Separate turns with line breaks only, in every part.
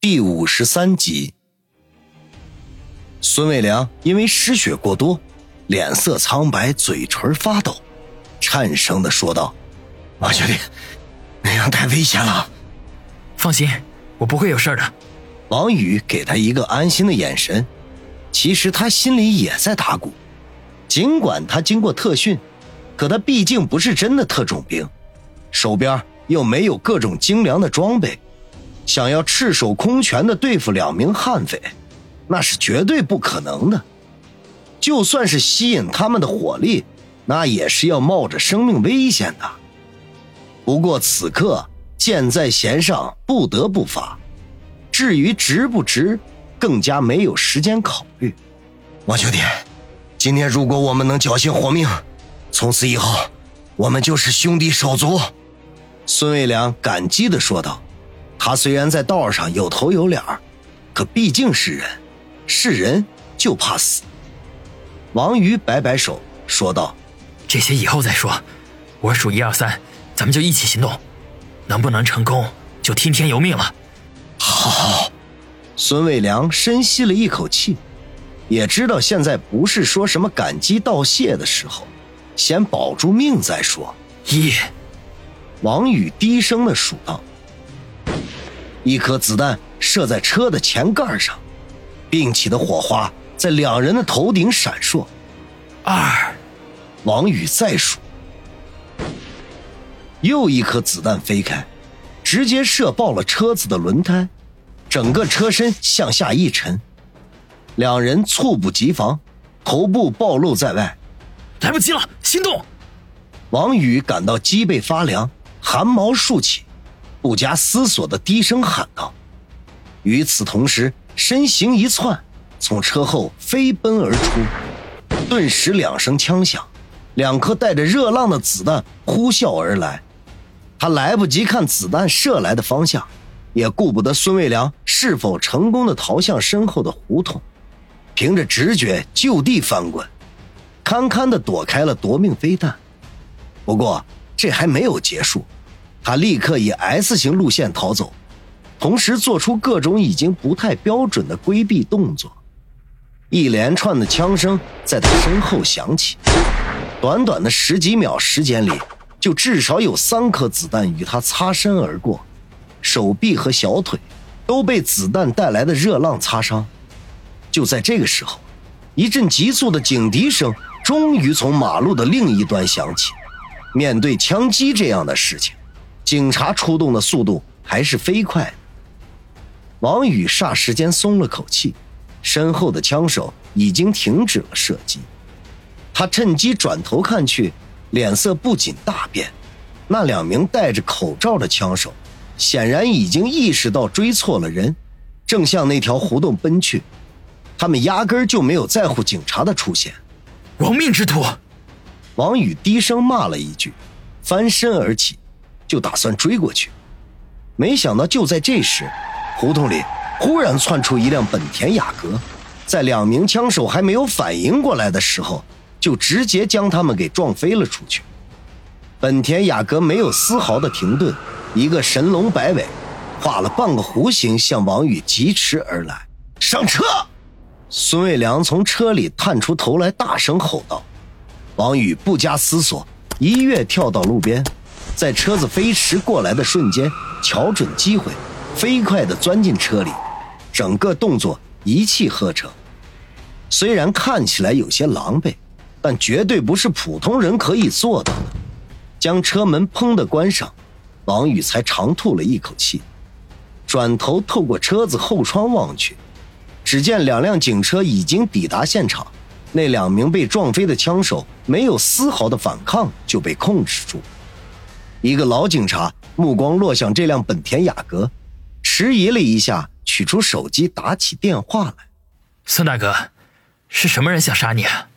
第五十三集，孙卫良因为失血过多，脸色苍白，嘴唇发抖，颤声的说道：“
王兄弟，那样太危险了。
放心，我不会有事的。”
王宇给他一个安心的眼神，其实他心里也在打鼓。尽管他经过特训，可他毕竟不是真的特种兵，手边又没有各种精良的装备。想要赤手空拳的对付两名悍匪，那是绝对不可能的。就算是吸引他们的火力，那也是要冒着生命危险的。不过此刻箭在弦上，不得不发。至于值不值，更加没有时间考虑。
王兄弟，今天如果我们能侥幸活命，从此以后我们就是兄弟手足。
孙卫良感激地说道。他虽然在道上有头有脸可毕竟是人，是人就怕死。王瑜摆摆手说道：“
这些以后再说，我数一二三，咱们就一起行动。能不能成功，就听天由命了。”
好。
孙卫良深吸了一口气，也知道现在不是说什么感激道谢的时候，先保住命再说。
一，
王宇低声的数道。一颗子弹射在车的前盖上，并起的火花在两人的头顶闪烁。
二，
王宇再数，又一颗子弹飞开，直接射爆了车子的轮胎，整个车身向下一沉，两人猝不及防，头部暴露在外，
来不及了，心动！
王宇感到脊背发凉，汗毛竖起。不加思索的低声喊道，与此同时，身形一窜，从车后飞奔而出。顿时两声枪响，两颗带着热浪的子弹呼啸而来。他来不及看子弹射来的方向，也顾不得孙卫良是否成功的逃向身后的胡同，凭着直觉就地翻滚，堪堪的躲开了夺命飞弹。不过这还没有结束。他立刻以 S 型路线逃走，同时做出各种已经不太标准的规避动作。一连串的枪声在他身后响起，短短的十几秒时间里，就至少有三颗子弹与他擦身而过，手臂和小腿都被子弹带来的热浪擦伤。就在这个时候，一阵急促的警笛声终于从马路的另一端响起。面对枪击这样的事情，警察出动的速度还是飞快。王宇霎时间松了口气，身后的枪手已经停止了射击。他趁机转头看去，脸色不仅大变。那两名戴着口罩的枪手，显然已经意识到追错了人，正向那条胡同奔去。他们压根就没有在乎警察的出现。
亡命之徒！
王宇低声骂了一句，翻身而起。就打算追过去，没想到就在这时，胡同里忽然窜出一辆本田雅阁，在两名枪手还没有反应过来的时候，就直接将他们给撞飞了出去。本田雅阁没有丝毫的停顿，一个神龙摆尾，画了半个弧形向王宇疾驰而来。上车！孙卫良从车里探出头来，大声吼道。王宇不加思索，一跃跳到路边。在车子飞驰过来的瞬间，瞧准机会，飞快地钻进车里，整个动作一气呵成。虽然看起来有些狼狈，但绝对不是普通人可以做到的。将车门砰的关上，王宇才长吐了一口气，转头透过车子后窗望去，只见两辆警车已经抵达现场，那两名被撞飞的枪手没有丝毫的反抗就被控制住。一个老警察目光落向这辆本田雅阁，迟疑了一下，取出手机打起电话来：“
孙大哥，是什么人想杀你？”啊？”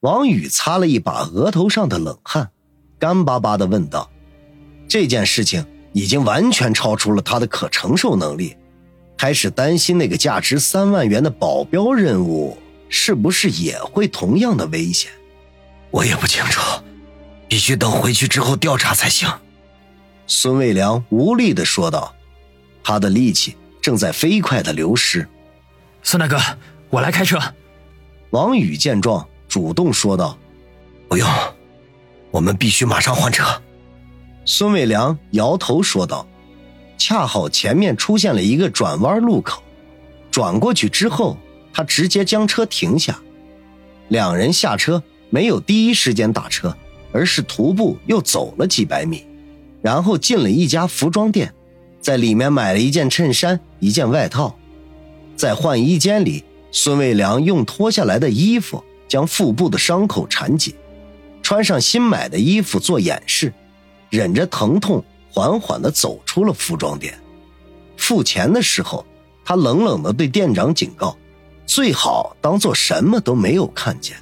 王宇擦了一把额头上的冷汗，干巴巴的问道：“这件事情已经完全超出了他的可承受能力，开始担心那个价值三万元的保镖任务是不是也会同样的危险。”
我也不清楚。必须等回去之后调查才行。”
孙卫良无力的说道，他的力气正在飞快的流失。
孙大哥，我来开车。
王宇见状，主动说道：“
不用，我们必须马上换车。”
孙伟良摇头说道：“恰好前面出现了一个转弯路口，转过去之后，他直接将车停下。两人下车，没有第一时间打车，而是徒步又走了几百米，然后进了一家服装店，在里面买了一件衬衫、一件外套。在换衣间里，孙伟良用脱下来的衣服将腹部的伤口缠紧，穿上新买的衣服做掩饰。”忍着疼痛，缓缓地走出了服装店。付钱的时候，他冷冷地对店长警告：“最好当做什么都没有看见，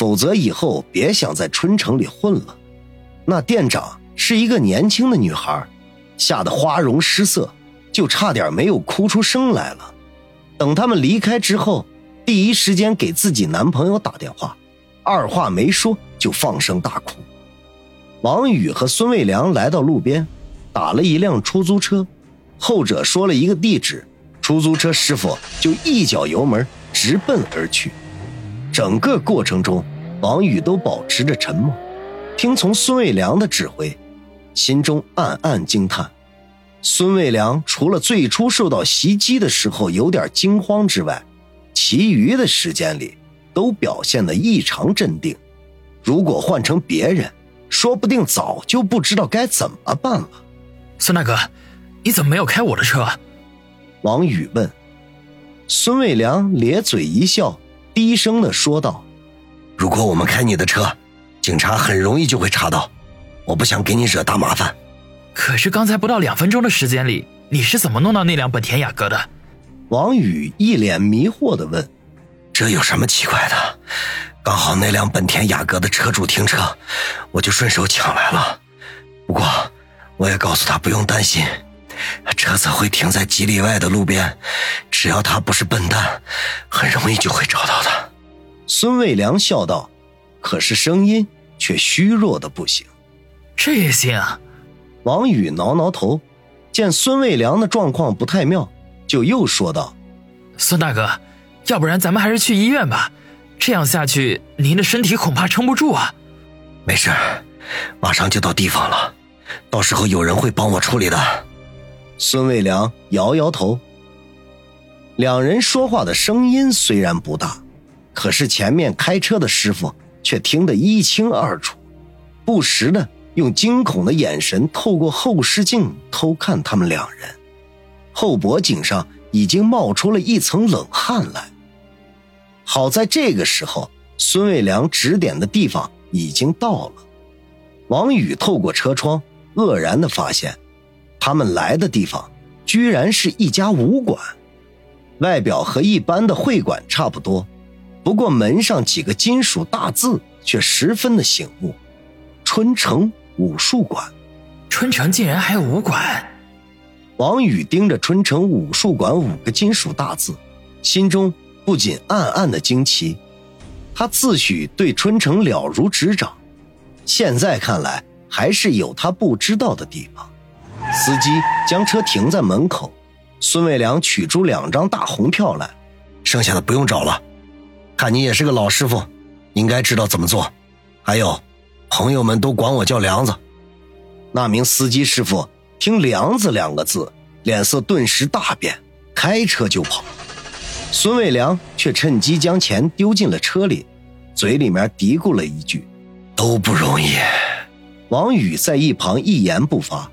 否则以后别想在春城里混了。”那店长是一个年轻的女孩，吓得花容失色，就差点没有哭出声来了。等他们离开之后，第一时间给自己男朋友打电话，二话没说就放声大哭。王宇和孙卫良来到路边，打了一辆出租车，后者说了一个地址，出租车师傅就一脚油门直奔而去。整个过程中，王宇都保持着沉默，听从孙卫良的指挥，心中暗暗惊叹：孙卫良除了最初受到袭击的时候有点惊慌之外，其余的时间里都表现得异常镇定。如果换成别人，说不定早就不知道该怎么办了。
孙大哥，你怎么没有开我的车？
王宇问。孙卫良咧嘴一笑，低声的说道：“
如果我们开你的车，警察很容易就会查到。我不想给你惹大麻烦。”
可是刚才不到两分钟的时间里，你是怎么弄到那辆本田雅阁的？
王宇一脸迷惑的问：“
这有什么奇怪的？”刚好那辆本田雅阁的车主停车，我就顺手抢来了。不过，我也告诉他不用担心，车子会停在几里外的路边，只要他不是笨蛋，很容易就会找到的。
孙卫良笑道，可是声音却虚弱的不行。
这也行？
王宇挠挠头，见孙卫良的状况不太妙，就又说道：“
孙大哥，要不然咱们还是去医院吧。”这样下去，您的身体恐怕撑不住啊！
没事，马上就到地方了，到时候有人会帮我处理的。
孙卫良摇摇头。两人说话的声音虽然不大，可是前面开车的师傅却听得一清二楚，不时的用惊恐的眼神透过后视镜偷看他们两人，后脖颈上已经冒出了一层冷汗来。好在这个时候，孙卫良指点的地方已经到了。王宇透过车窗，愕然的发现，他们来的地方居然是一家武馆，外表和一般的会馆差不多，不过门上几个金属大字却十分的醒目：“春城武术馆。”
春城竟然还有武馆！
王宇盯着“春城武术馆”五个金属大字，心中。不仅暗暗的惊奇，他自诩对春城了如指掌，现在看来还是有他不知道的地方。司机将车停在门口，孙卫良取出两张大红票来，
剩下的不用找了。看你也是个老师傅，应该知道怎么做。还有，朋友们都管我叫梁子。
那名司机师傅听“梁子”两个字，脸色顿时大变，开车就跑。孙卫良却趁机将钱丢进了车里，嘴里面嘀咕了一句：“
都不容易。”
王宇在一旁一言不发，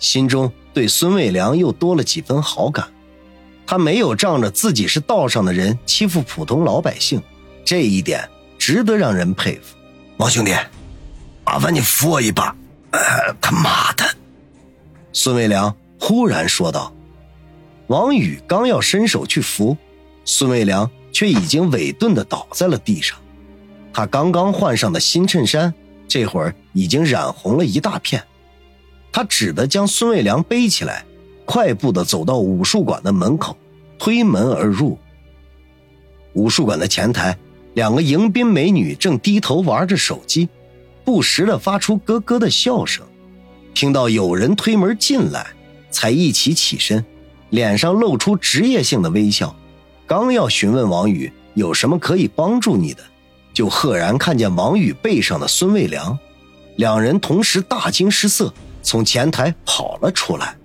心中对孙卫良又多了几分好感。他没有仗着自己是道上的人欺负普通老百姓，这一点值得让人佩服。
王兄弟，麻烦你扶我一把。他妈的！
孙卫良忽然说道。王宇刚要伸手去扶。孙卫良却已经委顿的倒在了地上，他刚刚换上的新衬衫，这会儿已经染红了一大片。他只得将孙卫良背起来，快步的走到武术馆的门口，推门而入。武术馆的前台，两个迎宾美女正低头玩着手机，不时的发出咯咯的笑声。听到有人推门进来，才一起起身，脸上露出职业性的微笑，刚要询问王宇有什么可以帮助你的，就赫然看见王宇背上的孙卫良，两人同时大惊失色，从前台跑了出来。